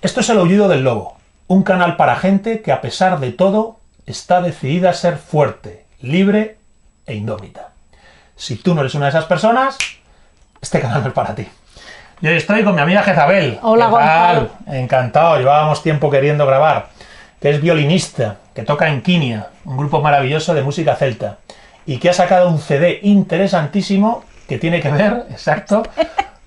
Esto es el aullido del lobo, un canal para gente que a pesar de todo está decidida a ser fuerte, libre e indómita. Si tú no eres una de esas personas, este canal no es para ti. Y hoy estoy con mi amiga Jezabel. Hola, ¿Qué Gonzalo. Encantado, llevábamos tiempo queriendo grabar. Que es violinista, que toca en Quinia, un grupo maravilloso de música celta. Y que ha sacado un CD interesantísimo que tiene que ver, exacto,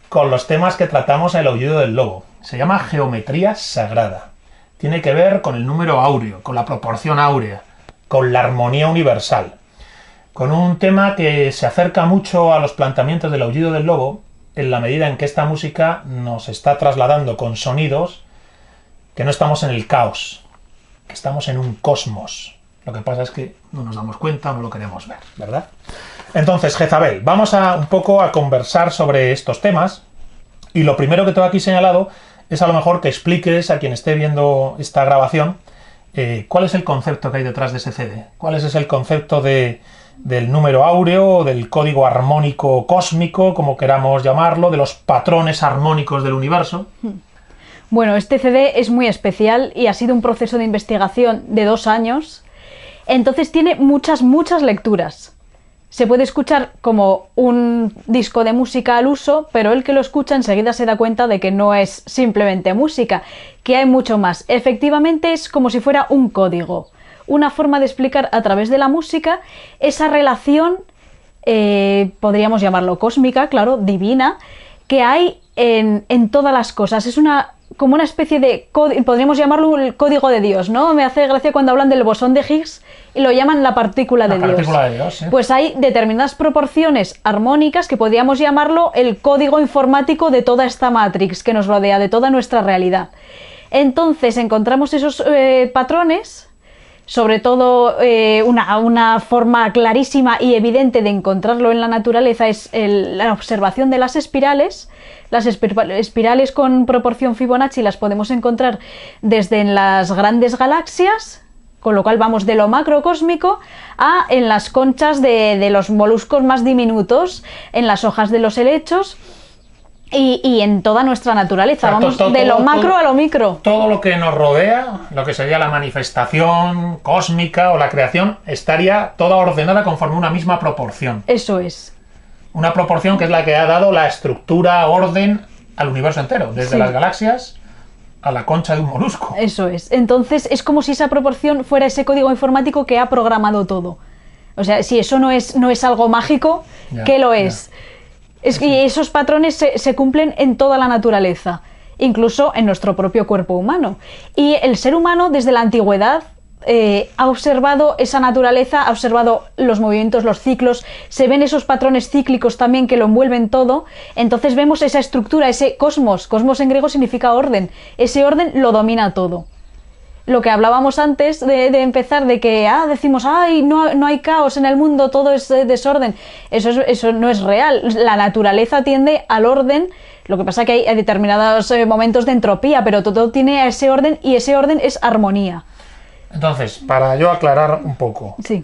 con los temas que tratamos en el aullido del lobo. Se llama Geometría Sagrada. Tiene que ver con el número áureo, con la proporción áurea, con la armonía universal. Con un tema que se acerca mucho a los planteamientos del aullido del lobo, en la medida en que esta música nos está trasladando con sonidos que no estamos en el caos, que estamos en un cosmos. Lo que pasa es que no nos damos cuenta, no lo queremos ver, ¿verdad? Entonces, Jezabel, vamos a un poco a conversar sobre estos temas. Y lo primero que tengo aquí señalado es a lo mejor que expliques a quien esté viendo esta grabación eh, cuál es el concepto que hay detrás de ese CD. ¿Cuál es ese concepto de, del número áureo, del código armónico cósmico, como queramos llamarlo, de los patrones armónicos del universo? Bueno, este CD es muy especial y ha sido un proceso de investigación de dos años. Entonces tiene muchas, muchas lecturas. Se puede escuchar como un disco de música al uso, pero el que lo escucha enseguida se da cuenta de que no es simplemente música, que hay mucho más. Efectivamente es como si fuera un código, una forma de explicar a través de la música esa relación, eh, podríamos llamarlo cósmica, claro, divina, que hay en, en todas las cosas. Es una como una especie de código, podríamos llamarlo el código de Dios, ¿no? Me hace gracia cuando hablan del bosón de Higgs y lo llaman la partícula La de Dios. partícula de Dios, sí. Pues hay determinadas proporciones armónicas que podríamos llamarlo el código informático de toda esta matrix que nos rodea, de toda nuestra realidad. Entonces encontramos esos eh, patrones, sobre todo eh, una, una forma clarísima y evidente de encontrarlo en la naturaleza es la observación de las espirales. Las espir- espirales con proporción Fibonacci las podemos encontrar desde en las grandes galaxias, con lo cual vamos de lo macrocósmico a en las conchas de, de los moluscos más diminutos, en las hojas de los helechos y, y en toda nuestra naturaleza. O sea, Vamos de lo todo- macro todo- a lo micro. Todo lo que nos rodea, lo que sería la manifestación cósmica o la creación, estaría toda ordenada conforme una misma proporción. Eso es. Una proporción que es la que ha dado la estructura, orden al universo entero, desde Sí. las galaxias a la concha de un molusco. Eso es. Entonces es como si esa proporción fuera ese código informático que ha programado todo. O sea, si eso no es, no es algo mágico, Ya, ¿qué lo ya. Es? y esos patrones se, se cumplen en toda la naturaleza, incluso en nuestro propio cuerpo humano. Y el ser humano desde la antigüedad eh, ha observado esa naturaleza, ha observado los movimientos, los ciclos, se ven esos patrones cíclicos también que lo envuelven todo, entonces vemos esa estructura, ese cosmos, cosmos en griego significa orden, ese orden lo domina todo lo que hablábamos antes de, de empezar, de que ah, decimos, ay, no, no hay caos en el mundo, todo es eh, desorden. Eso, es- eso no es real. La naturaleza tiende al orden. Lo que pasa que hay, hay determinados eh, momentos de entropía, pero todo tiene ese orden y ese orden es armonía. Entonces, para yo aclarar un poco, Sí.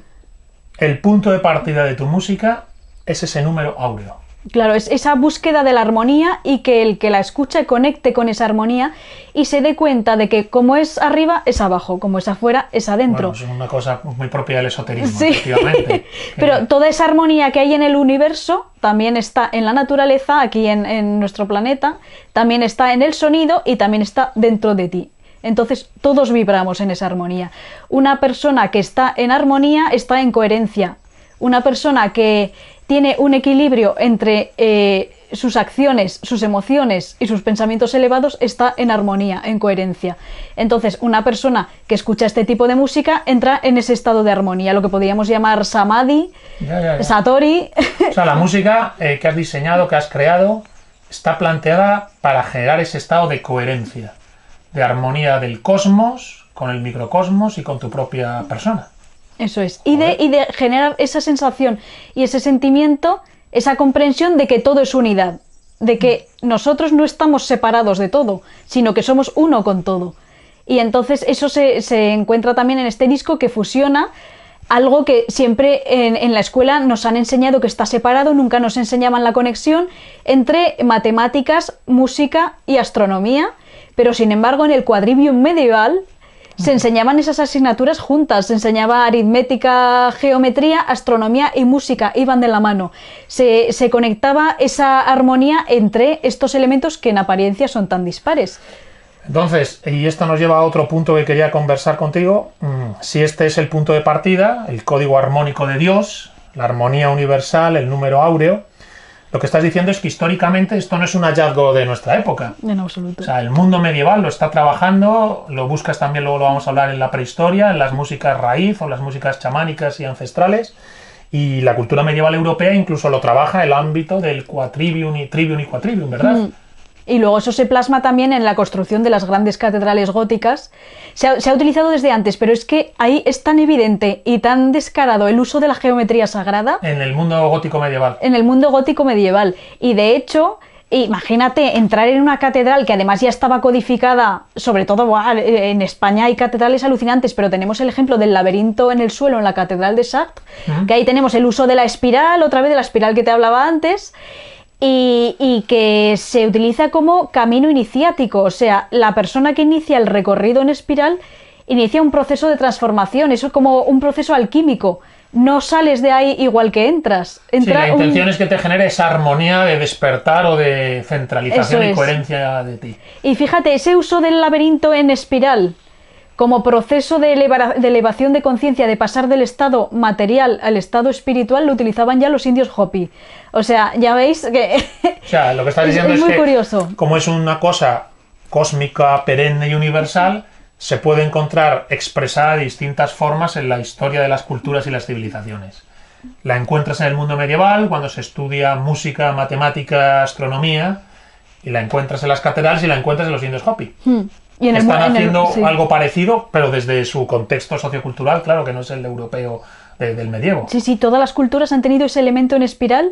el punto de partida de tu música es ese número áureo. Claro, es esa búsqueda de la armonía y que el que la escuche conecte con esa armonía y se dé cuenta de que como es arriba es abajo, como es afuera es adentro. Bueno, es una cosa muy propia del esoterismo, Sí. efectivamente. Pero toda esa armonía que hay en el universo también está en la naturaleza, aquí en, en nuestro planeta, también está en el sonido y también está dentro de ti. Entonces todos vibramos en esa armonía. Una persona que está en armonía está en coherencia. Una persona que tiene un equilibrio entre eh, sus acciones, sus emociones y sus pensamientos elevados está en armonía, en coherencia. Entonces, una persona que escucha este tipo de música entra en ese estado de armonía, lo que podríamos llamar samadhi, ya, ya, ya. satori. O sea, la música eh, que has diseñado, que has creado, está planteada para generar ese estado de coherencia, de armonía del cosmos con el microcosmos y con tu propia persona. Eso es. Y de, y de generar esa sensación y ese sentimiento, esa comprensión de que todo es unidad, de que nosotros no estamos separados de todo, sino que somos uno con todo. Y entonces eso se, se encuentra también en este disco que fusiona algo que siempre en, en la escuela nos han enseñado que está separado, nunca nos enseñaban la conexión entre matemáticas, música y astronomía, Pero sin embargo, en el quadrivium medieval se enseñaban esas asignaturas juntas, se enseñaba aritmética, geometría, astronomía y música, iban de la mano. Se, se conectaba esa armonía entre estos elementos que en apariencia son tan dispares. Entonces, y esto nos lleva a otro punto que quería conversar contigo. Mm, Si este es el punto de partida, el código armónico de Dios, la armonía universal, el número áureo, lo que estás diciendo es que históricamente esto no es un hallazgo de nuestra época. En absoluto. O sea, el mundo medieval lo está trabajando, lo buscas también, luego lo vamos a hablar en la prehistoria, en las músicas raíz o las músicas chamánicas y ancestrales. Y la cultura medieval europea incluso lo trabaja el ámbito del quatrivium y trivium y quatrivium, ¿verdad? Mm. Y luego eso se plasma también en la construcción de las grandes catedrales góticas. Se ha, se ha utilizado desde antes, pero es que ahí es tan evidente y tan descarado el uso de la geometría sagrada En el mundo gótico medieval. en el mundo gótico medieval. Y de hecho, imagínate entrar en una catedral que además ya estaba codificada, sobre todo en España hay catedrales alucinantes, pero tenemos el ejemplo del laberinto en el suelo en la catedral de Chartres, que ahí tenemos el uso de la espiral, otra vez de la espiral que te hablaba antes. Y, y que se utiliza como camino iniciático, o sea, la persona que inicia el recorrido en espiral inicia un proceso de transformación, eso es como un proceso alquímico. No sales de ahí igual que entras. Sí, la un- intención es que te genere esa armonía de despertar o de centralización Eso y es. coherencia de ti. Y fíjate, ese uso del laberinto en espiral como proceso de, eleva- de elevación de conciencia, de pasar del estado material al estado espiritual, lo utilizaban ya los indios Hopi. O sea, ya veis que... O sea, lo que Es- diciendo es es, muy que, curioso. como es una cosa cósmica, perenne y universal, se puede encontrar expresada de distintas formas en la historia de las culturas y las civilizaciones. La encuentras en el mundo medieval, cuando se estudia música, matemática, astronomía, y la encuentras en las catedrales y la encuentras en los indios Hopi. Hmm. Y en el, están en el- haciendo sí. algo parecido, pero desde su contexto sociocultural, claro, que no es el europeo de- del medievo. Sí, sí, todas las culturas han tenido ese elemento en espiral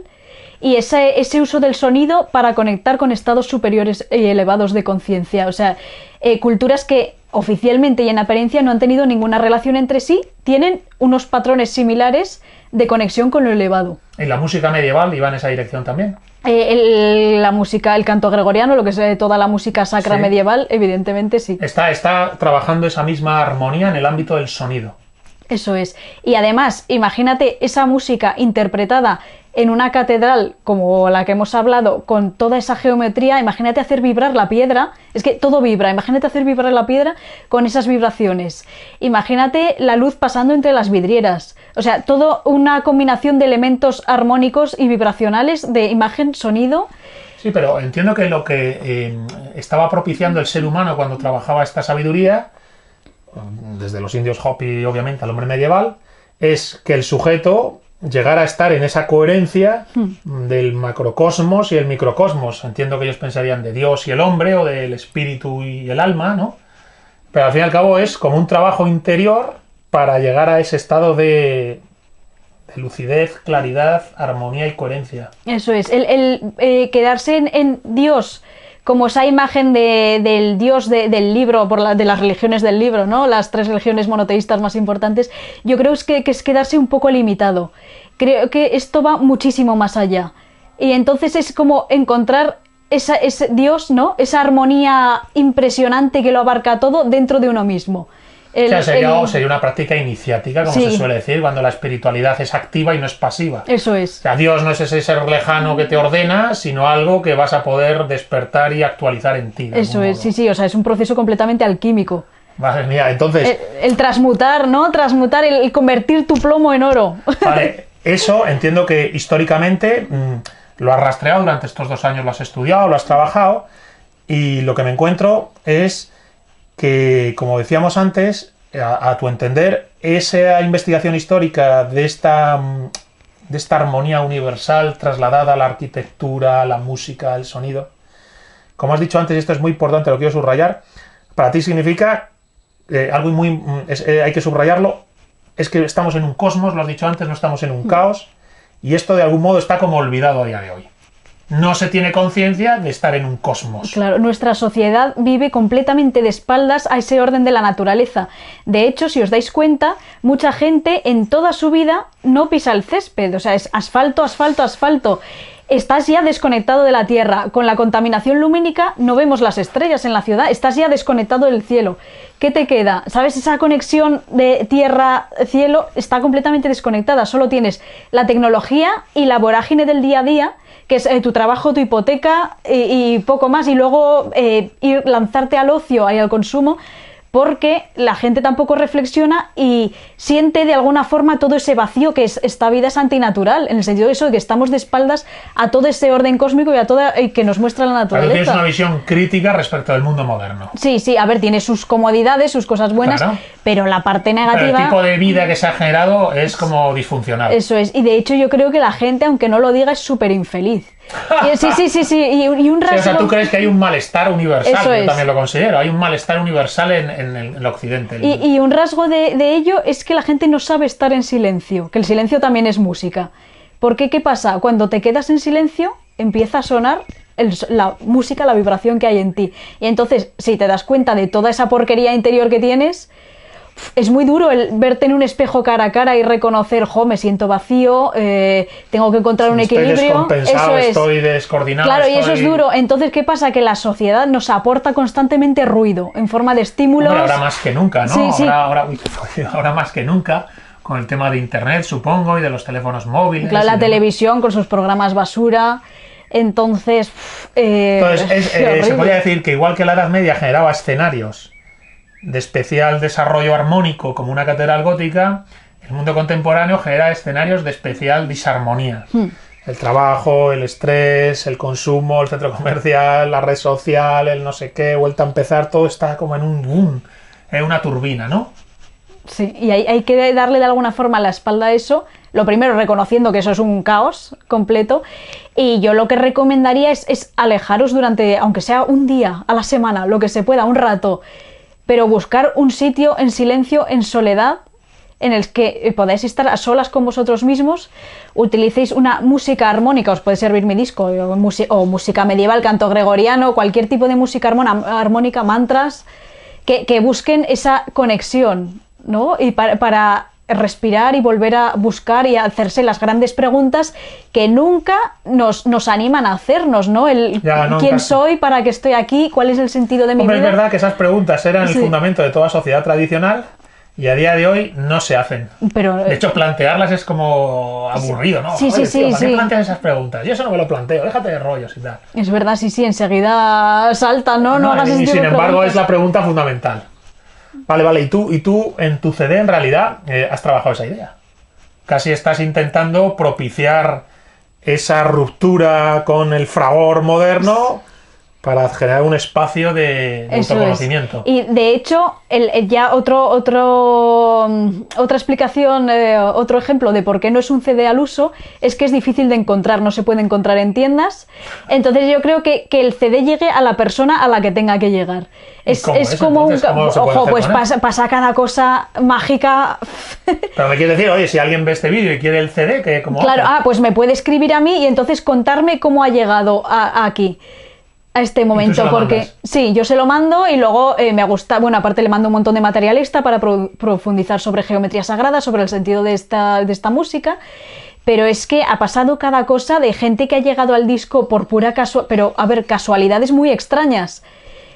y ese, ese uso del sonido para conectar con estados superiores y elevados de conciencia. O sea, eh, culturas que oficialmente y en apariencia no han tenido ninguna relación entre sí, tienen unos patrones similares de conexión con lo elevado. Y la música medieval iba en esa dirección también. Eh, el- la música, el canto gregoriano, lo que es eh, toda la música sacra Sí. medieval, evidentemente sí. Está, está trabajando esa misma armonía en el ámbito del sonido. Eso es. Y además, imagínate esa música interpretada en una catedral como la que hemos hablado, con toda esa geometría, imagínate hacer vibrar la piedra, es que todo vibra, imagínate hacer vibrar la piedra con esas vibraciones. Imagínate la luz pasando entre las vidrieras. O sea, todo una combinación de elementos armónicos y vibracionales de imagen, sonido. Sí, pero entiendo que lo que eh, estaba propiciando el ser humano cuando trabajaba esta sabiduría, desde los indios Hopi, obviamente, al hombre medieval, es que el sujeto llegara a estar en esa coherencia del macrocosmos y el microcosmos. Entiendo que ellos pensarían de Dios y el hombre, o del espíritu y el alma, ¿no? Pero al fin y al cabo es como un trabajo interior para llegar a ese estado de, de lucidez, claridad, armonía y coherencia. Eso es, el, el, eh, quedarse en, en Dios como esa imagen de- del Dios de- del libro, por la- de las religiones del libro, ¿no? Las tres religiones monoteístas más importantes, yo creo es que, que es quedarse un poco limitado. Creo que esto va muchísimo más allá. Y entonces es como encontrar esa, ese Dios, ¿no? Esa armonía impresionante que lo abarca todo dentro de uno mismo. El- o sea, sería, el- sería una práctica iniciática, como Sí. se suele decir, cuando la espiritualidad es activa y no es pasiva. Eso es. O sea, Dios no es ese ser lejano que te ordena, sino algo que vas a poder despertar y actualizar en ti. Eso es, modo. sí, sí, o sea, es un proceso completamente alquímico. Madre mía, entonces, El, el transmutar, ¿no? Transmutar, el, el convertir tu plomo en oro. vale, eso entiendo que históricamente mm, lo has rastreado durante estos dos años, lo has estudiado, lo has trabajado, y lo que me encuentro es que, como decíamos antes, a, a tu entender, esa investigación histórica de esta, mm, de esta armonía universal trasladada a la arquitectura, a la música, al sonido, como has dicho antes, y esto es muy importante, lo quiero subrayar, para ti significa eh, algo muy... mm, es- eh, hay que subrayarlo, es que estamos en un cosmos, lo has dicho antes, no estamos en un caos, y esto de algún modo está como olvidado a día de hoy. No se tiene conciencia de estar en un cosmos. Claro, nuestra sociedad vive completamente de espaldas a ese orden de la naturaleza. De hecho, si os dais cuenta, mucha gente en toda su vida no pisa el césped, o sea, es asfalto, asfalto, asfalto. estás ya desconectado de la Tierra. Con la contaminación lumínica no vemos las estrellas en la ciudad, estás ya desconectado del cielo. ¿Qué te queda? ¿Sabes? Esa conexión de Tierra-cielo está completamente desconectada. Solo tienes la tecnología y la vorágine del día a día que es eh, tu trabajo, tu hipoteca y, poco más, y luego eh, ir lanzarte al ocio y al consumo porque la gente tampoco reflexiona y siente de alguna forma todo ese vacío que es, esta vida es antinatural, en el sentido de eso, de que estamos de espaldas a todo ese orden cósmico y a toda que nos muestra la naturaleza. Pero tienes una visión crítica respecto al mundo moderno. Sí, sí, a ver, tiene sus comodidades, sus cosas buenas, pero la parte negativa... el tipo de vida que se ha generado es como disfuncional. Eso es, y de hecho yo creo que la gente, aunque no lo diga, es súper infeliz. Sí, sí, sí, sí, y, un rasgo... o sea, tú crees que hay un malestar universal, yo también lo considero, hay un malestar universal en, el occidente. Y, un rasgo de, ello es que la gente no sabe estar en silencio, que el silencio también es música. Porque, ¿qué pasa? Cuando te quedas en silencio, empieza a sonar la música, la vibración que hay en ti. Y entonces, si te das cuenta de toda esa porquería interior que tienes, es muy duro el verte en un espejo cara a cara y reconocer, jo, me siento vacío, eh, tengo que encontrar un equilibrio. Eso es. Estoy descoordinado. Claro, y eso es duro. Entonces, ¿qué pasa? Que la sociedad nos aporta constantemente ruido en forma de estímulos. ahora más que nunca, ¿no? Ahora, ahora, más que nunca con el tema de internet, supongo, y de los teléfonos móviles. Claro, la televisión con sus programas basura. Entonces, eh, Entonces eh, se podría decir que igual que la Edad Media generaba escenarios de especial desarrollo armónico como una catedral gótica, el mundo contemporáneo genera escenarios de especial disarmonía. Hmm. El trabajo, el estrés, el consumo, el centro comercial, la red social, el no sé qué, vuelta a empezar, todo está como en un boom, en una turbina, ¿no? Sí, y hay, hay, que darle de alguna forma la espalda a eso. Lo primero, reconociendo que eso es un caos completo. Y yo lo que recomendaría es, es alejaros durante, aunque sea un día a la semana, lo que se pueda, un rato, pero buscar un sitio en silencio, en soledad, en el que podáis estar a solas con vosotros mismos, utilicéis una música armónica, os puede servir mi disco, o, música medieval, canto gregoriano, cualquier tipo de música armónica, mantras, que, busquen esa conexión, ¿no? Y para respirar y volver a buscar y a hacerse las grandes preguntas que nunca nos, nos animan a hacernos, ¿no? El quién soy, para qué estoy aquí, cuál es el sentido de mi vida. Es verdad que esas preguntas eran el fundamento de toda sociedad tradicional y a día de hoy no se hacen. Pero, de hecho, plantearlas es como aburrido, ¿no? Sí, sí, sí. ¿Para qué planteas esas preguntas? Yo eso no me lo planteo, déjate de rollos y tal. Es verdad, sí, sí, enseguida salta, ¿no? No, hagas Y, sin embargo, es la pregunta fundamental. Vale, vale, y tú, y tú en tu CD en realidad eh, has trabajado esa idea. Casi estás intentando propiciar esa ruptura con el fragor moderno para generar un espacio de, autoconocimiento. Y de hecho, el, ya otro, otro, mm, otra explicación, eh, otro ejemplo de por qué no es un CD al uso, es que es difícil de encontrar, no se puede encontrar en tiendas. Entonces yo creo que, que el CD llegue a la persona a la que tenga que llegar. Es, como un... Ojo, pues pasa, pasa, cada cosa mágica. Pero me quieres decir, oye, si alguien ve este vídeo y quiere el CD, que como... Claro, ah, pues me puede escribir a mí y entonces contarme cómo ha llegado a aquí a este momento porque sí, yo se lo mando y luego eh, me gusta, bueno, aparte le mando un montón de materialista para profundizar sobre geometría sagrada, sobre el sentido de esta, de esta música, pero es que ha pasado cada cosa de gente que ha llegado al disco por pura casualidad, pero a ver, casualidades muy extrañas.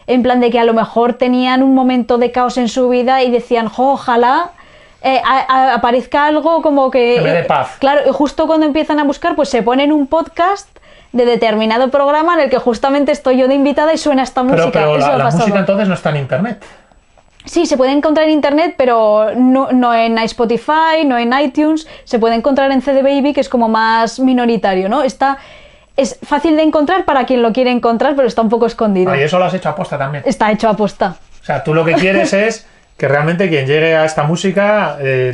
En plan de que a lo mejor tenían un momento de caos en su vida y decían, ojalá eh, aparezca algo como que... de paz. Claro, justo cuando empiezan a buscar, pues se ponen un podcast de determinado programa en el que justamente estoy yo de invitada y suena esta música. Pero la, música entonces no está en internet. Sí, se puede encontrar en internet, pero no, en Spotify, no en iTunes. Se puede encontrar en CD Baby, que es como más minoritario, ¿no? Está, es fácil de encontrar para quien lo quiere encontrar, pero está un poco escondido. Ah, y eso lo has hecho a posta también. Está hecho a posta. O sea, tú lo que quieres es que realmente quien llegue a esta música, eh,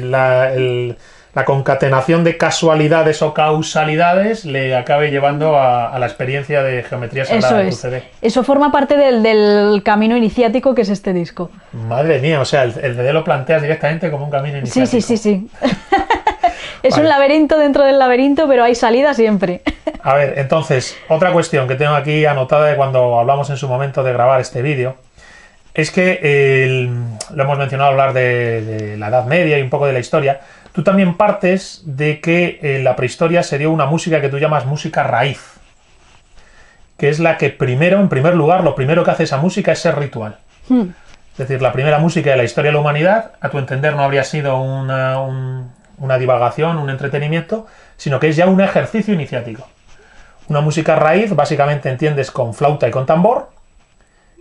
el la concatenación de casualidades o causalidades le acabe llevando a, la experiencia de geometría sagrada Eso es. Eso forma parte del, camino iniciático que es este disco. Madre mía, o sea, el, el CD lo planteas directamente como un camino iniciático. Sí, sí, sí, sí. es un laberinto dentro del laberinto, pero hay salida siempre. a ver, entonces, otra cuestión que tengo aquí anotada de cuando hablamos en su momento de grabar este vídeo es que el- lo hemos mencionado hablar de, de la Edad Media y un poco de la historia. Tú también partes de que en la prehistoria se dio una música que tú llamas música raíz, que es la que primero, en primer lugar, lo primero que hace esa música es ser ritual. Hmm. Es decir, la primera música de la historia de la humanidad, a tu entender, no habría sido una, un- una divagación, un entretenimiento, sino que es ya un ejercicio iniciático. Una música raíz, básicamente entiendes con flauta y con tambor,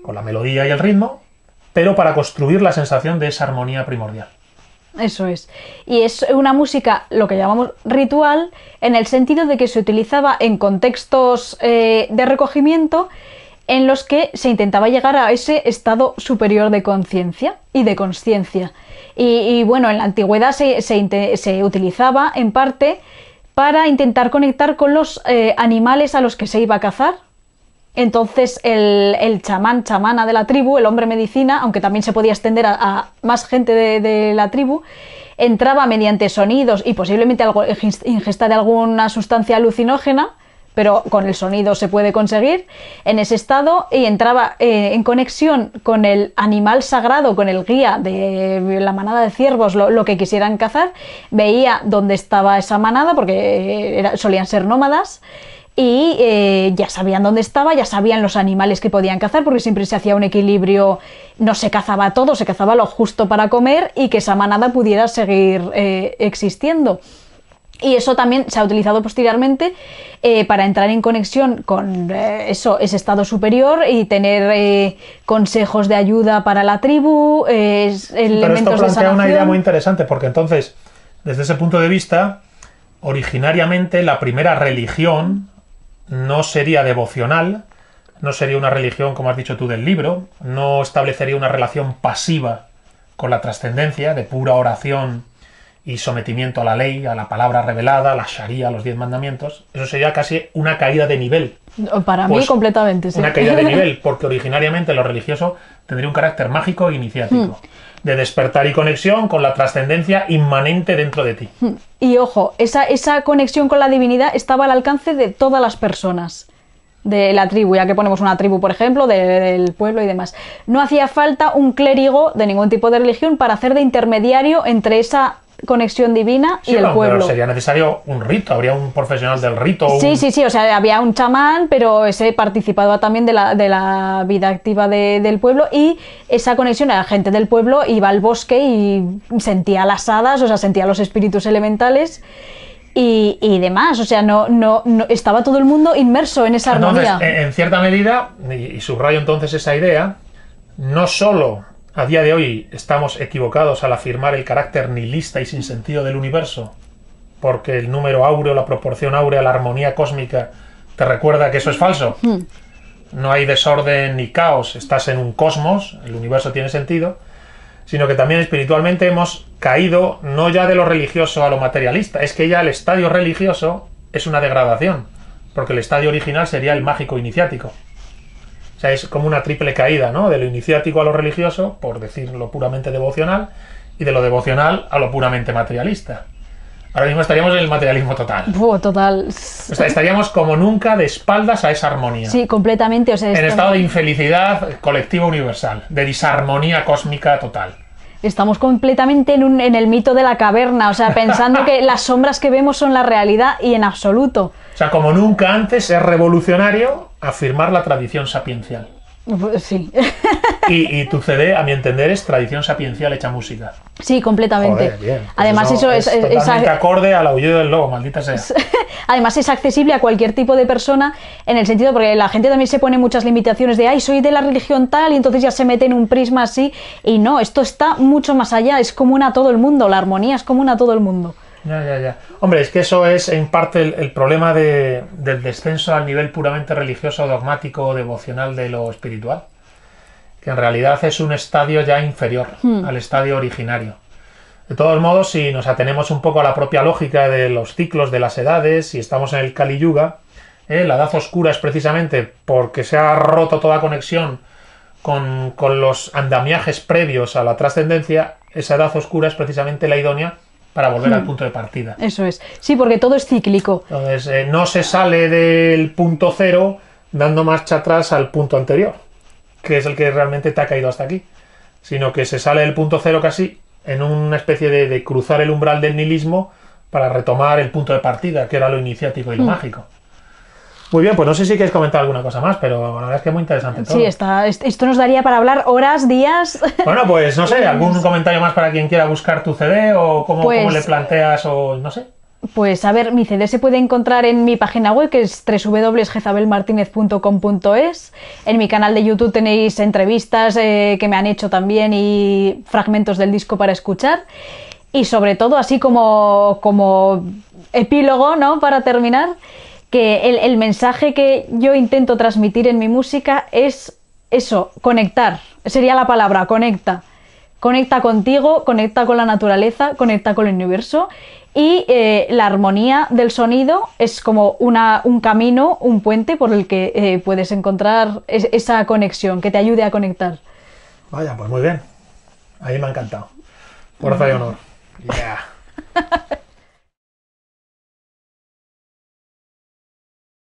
con la melodía y el ritmo, pero para construir la sensación de esa armonía primordial. Eso es. Y es una música, lo que llamamos ritual, en el sentido de que se utilizaba en contextos eh, de recogimiento en los que se intentaba llegar a ese estado superior de conciencia y de consciencia. Y, bueno, en la antigüedad se, se utilizaba en parte para intentar conectar con los eh, animales a los que se iba a cazar. Entonces el, chamán, chamana de la tribu, el hombre medicina, aunque también se podía extender a, más gente de, la tribu, entraba mediante sonidos y posiblemente algo, ingesta de alguna sustancia alucinógena, pero con el sonido se puede conseguir, en ese estado y entraba eh, en conexión con el animal sagrado, con el guía de la manada de ciervos, lo, que quisieran cazar, veía dónde estaba esa manada, porque era- solían ser nómadas, y eh, ya sabían dónde estaba, ya sabían los animales que podían cazar, porque siempre se hacía un equilibrio, no se cazaba todo, se cazaba lo justo para comer y que esa manada pudiera seguir eh, existiendo. Y eso también se ha utilizado posteriormente eh, para entrar en conexión con eh, eso, ese estado superior y tener eh, consejos de ayuda para la tribu, es- Pero esto elementos de plantea una idea muy interesante, porque entonces, desde ese punto de vista, originariamente la primera religión no sería devocional, no sería una religión, como has dicho tú, del libro, no establecería una relación pasiva con la trascendencia, de pura oración y sometimiento a la ley, a la palabra revelada, a la sharia, a los diez mandamientos. Eso sería casi una caída de nivel. Para mí Pues, completamente, sí. Una caída de nivel, porque originariamente lo religioso tendría un carácter mágico e iniciático, Hmm. de despertar y conexión con la trascendencia inmanente dentro de ti. Y ojo, esa, esa conexión con la divinidad estaba al alcance de todas las personas de la tribu, ya que ponemos una tribu, por ejemplo, de- del pueblo y demás. No hacía falta un clérigo de ningún tipo de religión para hacer de intermediario entre esa conexión divina Sí, y el no, pero pueblo. sería necesario un rito, habría un profesional del rito. un- Sí, sí, sí, o sea, había un chamán, pero ese participaba también de la, de la vida activa de- del pueblo y esa conexión a la gente del pueblo iba al bosque y sentía las hadas, o sea, sentía los espíritus elementales y, y demás, o sea, no, no, no- estaba todo el mundo inmerso en esa Entonces, armonía. en cierta medida, y, y subrayo entonces esa idea, no solo a día de hoy estamos equivocados al afirmar el carácter nihilista y sin sentido del universo, porque el número áureo, la proporción áurea, la armonía cósmica te recuerda que eso es falso. Hmm. No hay desorden ni caos, estás en un cosmos, el universo tiene sentido, sino que también espiritualmente hemos caído no ya de lo religioso a lo materialista, es que ya el estadio religioso es una degradación, porque el estadio original sería el mágico iniciático. O sea, es como una triple caída, ¿no? De lo iniciático a lo religioso, por decirlo puramente devocional, y de lo devocional a lo puramente materialista. Ahora mismo estaríamos en el materialismo total. Buh, total. O sea, estaríamos como nunca de espaldas a esa armonía. Sí, completamente. O sea, En estado de infelicidad colectiva universal, de disarmonía cósmica total. Estamos completamente en, un- en el mito de la caverna, o sea, pensando que las sombras que vemos son la realidad y en absoluto. O sea, como nunca antes es revolucionario afirmar la tradición sapiencial. Pues Sí, Y, y tu CD, a mi entender, es tradición sapiencial hecha música. sí, completamente. Joder, bien. Pues Además, eso es, es- es- totalmente acorde al aullido del lobo, maldita sea. además es accesible a cualquier tipo de persona en el sentido porque la gente también se pone muchas limitaciones de ay soy de la religión tal y entonces ya se mete en un prisma así y no esto está mucho más allá es común a todo el mundo la armonía es común a todo el mundo Ya, ya, ya. Hombre, es que eso es en parte el, el problema de- del descenso al nivel puramente religioso, dogmático o devocional de lo espiritual. Que en realidad es un estadio ya inferior al estadio originario. De todos modos, si nos atenemos un poco a la propia lógica de los ciclos de las edades, si estamos en el Kali Yuga, ¿eh? la edad oscura es precisamente porque se ha roto toda conexión con, con los andamiajes previos a la trascendencia, esa edad oscura es precisamente la idónea para volver al punto de partida. eso es sí porque todo es cíclico Entonces, eh, no se sale del punto cero dando marcha atrás al punto anterior. que es el que realmente te ha caído hasta aquí, sino que se sale del punto cero casi en una especie de, de cruzar el umbral del nihilismo para retomar el punto de partida, que era lo iniciático y lo Mm. mágico. Muy bien, pues no sé si queréis comentar alguna cosa más, pero la verdad es que es muy interesante todo. Sí, está, est- esto nos daría para hablar horas, días. Bueno, pues no sé, algún comentario más para quien quiera buscar tu CD o cómo, Pues- cómo le planteas o no sé. Pues a ver, mi CD se puede encontrar en mi página web que es www.jezabelmartinez.com.es. En mi canal de YouTube tenéis entrevistas eh, que me han hecho también y fragmentos del disco para escuchar. Y sobre todo, así como, como epílogo, ¿no? Para terminar, que el, el mensaje que yo intento transmitir en mi música es eso, conectar. Sería la palabra, conecta. Conecta contigo, conecta con la naturaleza, conecta con el universo y eh, la armonía del sonido es como una, un camino, un puente por el que eh, puedes encontrar es- esa conexión, que te ayude a conectar. Vaya, pues muy bien. Ahí me ha encantado. Fuerza y honor. Yeah.